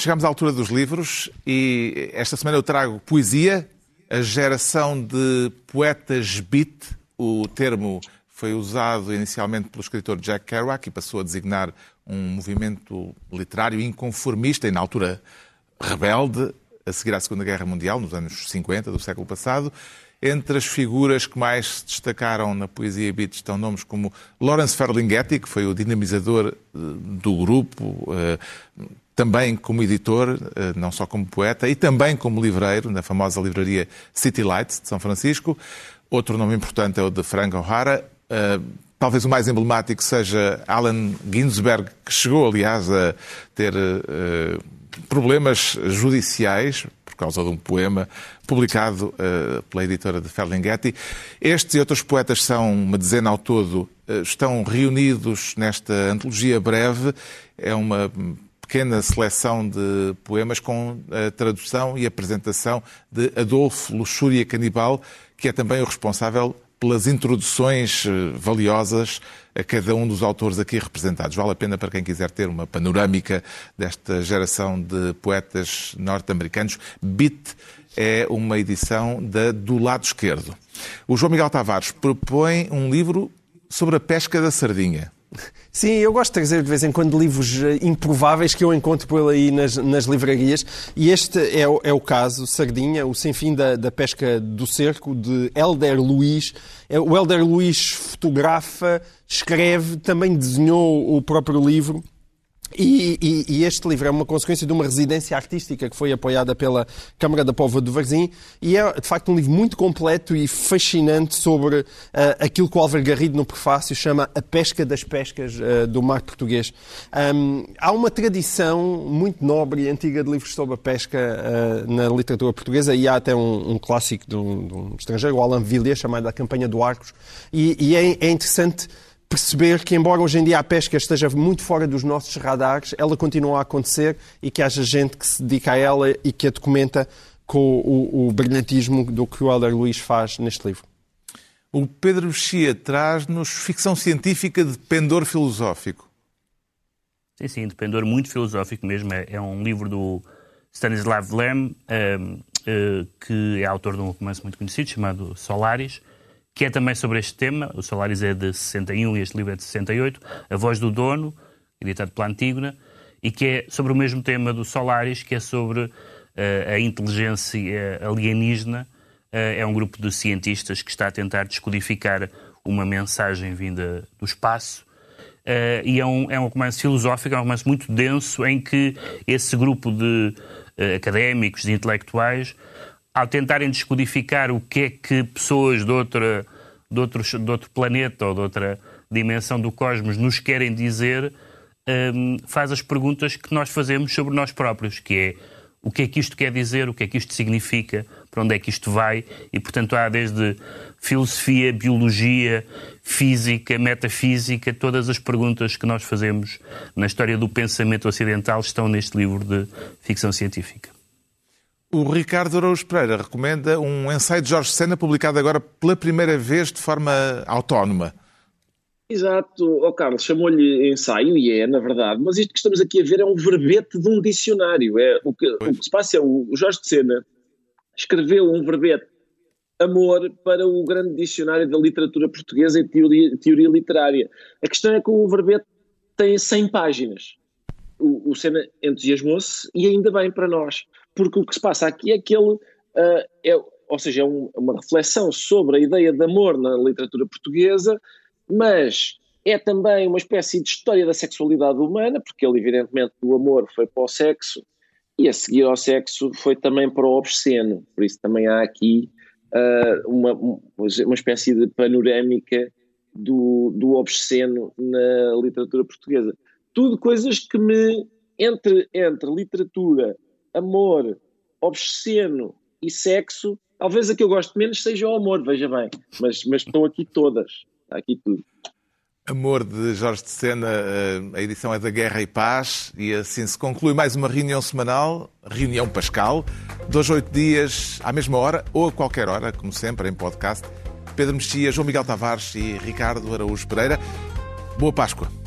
Chegamos à altura dos livros e esta semana eu trago poesia, a geração de poetas beat. O termo foi usado inicialmente pelo escritor Jack Kerouac e passou a designar um movimento literário inconformista e, na altura, rebelde, a seguir à Segunda Guerra Mundial, nos anos 50 do século passado. Entre as figuras que mais se destacaram na poesia beat estão nomes como Lawrence Ferlinghetti, que foi o dinamizador eh, do grupo, eh, também como editor, eh, não só como poeta, e também como livreiro, na famosa livraria City Lights de São Francisco. Outro nome importante é o de Frank O'Hara. Talvez o mais emblemático seja Allen Ginsberg, que chegou, aliás, a ter problemas judiciais por causa de um poema publicado pela editora de Ferlinghetti. Estes e outros poetas são uma dezena ao todo, estão reunidos nesta antologia breve. É uma pequena seleção de poemas com a tradução e apresentação de Adolfo Luxúria Canibal, que é também o responsável pelas introduções eh, valiosas a cada um dos autores aqui representados. Vale a pena para quem quiser ter uma panorâmica desta geração de poetas norte-americanos. Beat é uma edição da Do Lado Esquerdo. O João Miguel Tavares propõe um livro sobre a pesca da sardinha. Sim, eu gosto de trazer de vez em quando livros eh, improváveis que eu encontro por aí nas, nas livrarias e este é, é, o caso, Sardinha, o Sem Fim da, da Pesca do Cerco, de Helder Luiz. É, o Helder Luiz fotografa, escreve, também desenhou o próprio livro e, e, e, este livro é uma consequência de uma residência artística que foi apoiada pela Câmara da Póvoa do Varzim e é, de facto, um livro muito completo e fascinante sobre uh, aquilo que o Álvaro Garrido, no prefácio, chama a pesca das pescas uh, do mar português. Um, há uma tradição muito nobre e antiga de livros sobre a pesca uh, na literatura portuguesa e há até um, um clássico de um, de um, estrangeiro, o Alain Villiers, chamado A Campanha do Arcos, e, e é, é interessante perceber que, embora hoje em dia a pesca esteja muito fora dos nossos radares, ela continua a acontecer e que haja gente que se dedica a ela e que a documenta com o, o brilhantismo do que o Helder Luís faz neste livro. O Pedro Mexia traz-nos ficção científica de pendor filosófico. Sim, sim, de pendor muito filosófico mesmo. É, é um livro do Stanislav Lem, uh, uh, que é autor de um romance muito conhecido chamado Solaris, que é também sobre este tema. O Solaris é de 61 e este livro é de 68. A Voz do Dono, editado pela Antígona, e que é sobre o mesmo tema do Solaris, que é sobre uh, a inteligência alienígena. Uh, é um grupo de cientistas que está a tentar descodificar uma mensagem vinda do espaço. Uh, e é um, é um romance filosófico, é um romance muito denso, em que esse grupo de académicos, de intelectuais, ao tentarem descodificar o que é que pessoas de, outra, de, outros, de outro planeta ou de outra dimensão do cosmos nos querem dizer, um, faz as perguntas que nós fazemos sobre nós próprios, que é o que é que isto quer dizer, o que é que isto significa, para onde é que isto vai, e portanto há desde filosofia, biologia, física, metafísica, todas as perguntas que nós fazemos na história do pensamento ocidental estão neste livro de ficção científica. O Ricardo Araújo Pereira recomenda um ensaio de Jorge Sena publicado agora pela primeira vez de forma autónoma. Exato, oh, Carlos, chamou-lhe ensaio e é, na verdade, mas isto que estamos aqui a ver é um verbete de um dicionário. É, o, que, o que se passa é o, Jorge Sena escreveu um verbete amor para o grande dicionário da literatura portuguesa e teoria, teoria literária. A questão é que o verbete tem 100 páginas. O, o Sena entusiasmou-se e ainda bem para nós porque o que se passa aqui é que ele, uh, é, ou seja, é um, uma reflexão sobre a ideia de amor na literatura portuguesa, mas é também uma espécie de história da sexualidade humana, porque ele, evidentemente, do amor foi para o sexo e a seguir ao sexo foi também para o obsceno. Por isso também há aqui uh, uma, uma espécie de panorâmica do, do obsceno na literatura portuguesa. Tudo coisas que me, entre, entre literatura amor, obsceno e sexo, talvez a que eu gosto menos seja o amor, veja bem, mas, mas estão aqui todas, está aqui tudo. Amor de Jorge de Sena, eh, a edição é da Guerra e Paz e assim se conclui mais uma reunião semanal, reunião Pascal, dois oito dias à mesma hora ou a qualquer hora, como sempre, em podcast. Pedro Mexia, João Miguel Tavares e Ricardo Araújo Pereira. Boa Páscoa.